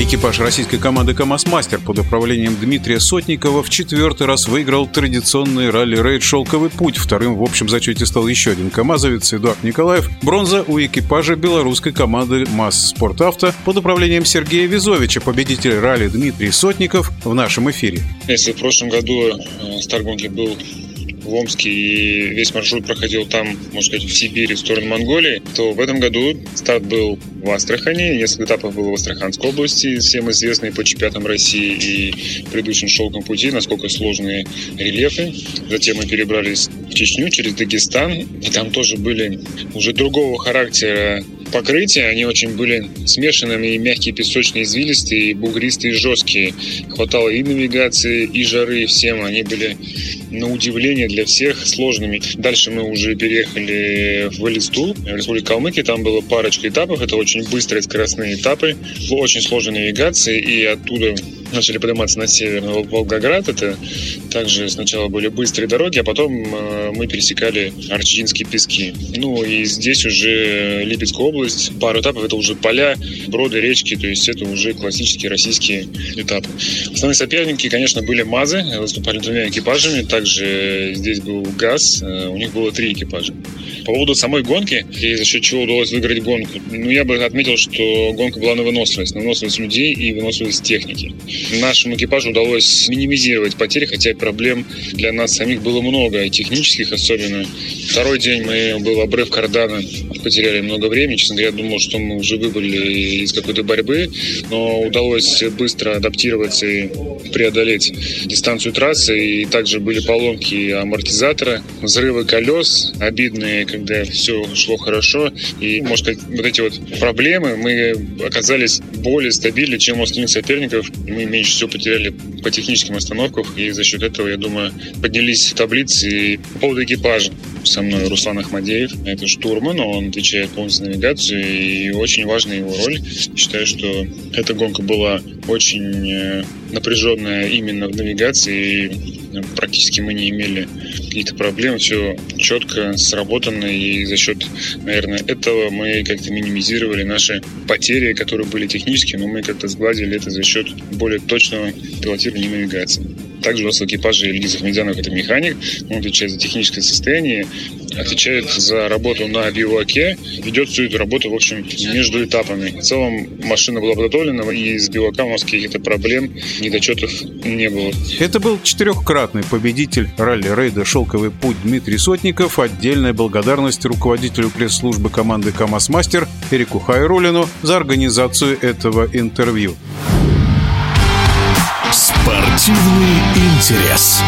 Экипаж российской команды КамАЗ-Мастер под управлением Дмитрия Сотникова в четвертый раз выиграл традиционный ралли-рейд «Шелковый путь». Вторым в общем зачете стал еще один камазовец Эдуард Николаев. Бронза у экипажа белорусской команды МАЗ «Спортавто» под управлением Сергея Визовича, победитель ралли Дмитрий Сотников в нашем эфире. Если в прошлом году э, старт гонки был в Омске и весь маршрут проходил там, можно сказать, в Сибири, в сторону Монголии, то в этом году старт был в Астрахани, несколько этапов было в Астраханской области, всем известные по чемпионатам России и предыдущим шелком пути, насколько сложные рельефы. Затем мы перебрались в Чечню через Дагестан, и там тоже были уже другого характера покрытия, они очень были смешанными, и мягкие, песочные, извилистые, и бугристые, и жесткие. Хватало и навигации, и жары, и всем. Они были на удивление для всех сложными. Дальше мы уже переехали в Элисту, в Республику Калмыкия. Там было парочка этапов. Это очень быстрые скоростные этапы, очень сложной навигации. И оттуда начали подниматься на север, Волгоград. Это также сначала были быстрые дороги, а потом э, мы пересекали Арчинские пески. Ну и здесь уже Липецкая область. Пару этапов это уже поля, броды, речки, то есть это уже классические российские этапы. Основные соперники, конечно, были МАЗы, выступали двумя экипажами. Также здесь был ГАЗ, э, у них было три экипажа. По поводу самой гонки и за счет чего удалось выиграть гонку, ну я бы отметил, что гонка была на выносливость, на выносливость людей и выносливость техники. Нашему экипажу удалось минимизировать потери, хотя проблем для нас самих было много, и технических особенно. Второй день мы был обрыв кардана, потеряли много времени. Честно говоря, думал, что мы уже выбрали из какой-то борьбы, но удалось быстро адаптироваться и преодолеть дистанцию трассы. И также были поломки амортизатора, взрывы колес, обидные, когда все шло хорошо. И, может сказать, вот эти вот проблемы мы оказались более стабильны, чем у остальных соперников. Мы меньше всего потеряли по техническим остановкам, и за счет этого, я думаю, поднялись таблицы. И по поводу экипажа со мной Руслан Ахмадеев. Это штурман, он отвечает полностью за навигацию, и очень важная его роль. Считаю, что эта гонка была очень э, напряженная именно в навигации, и практически мы не имели каких-то проблем, все четко сработано, и за счет, наверное, этого мы как-то минимизировали наши потери, которые были технические, но мы как-то сгладили это за счет более точного пилотирования навигации. Также у нас в экипаже Ильгиз Ахмедянов это механик, он отвечает за техническое состояние, отвечает за работу на биваке, ведет всю эту работу, в общем, между этапами. В целом машина была подготовлена, и с бивака у нас каких-то проблем, недочетов не было. Это был четырехкратный победитель ралли-рейда «Шелковый путь» Дмитрий Сотников. Отдельная благодарность руководителю пресс-службы команды «КамАЗ-Мастер» Эрику Хайрулину за организацию этого интервью. Спортивный интерес.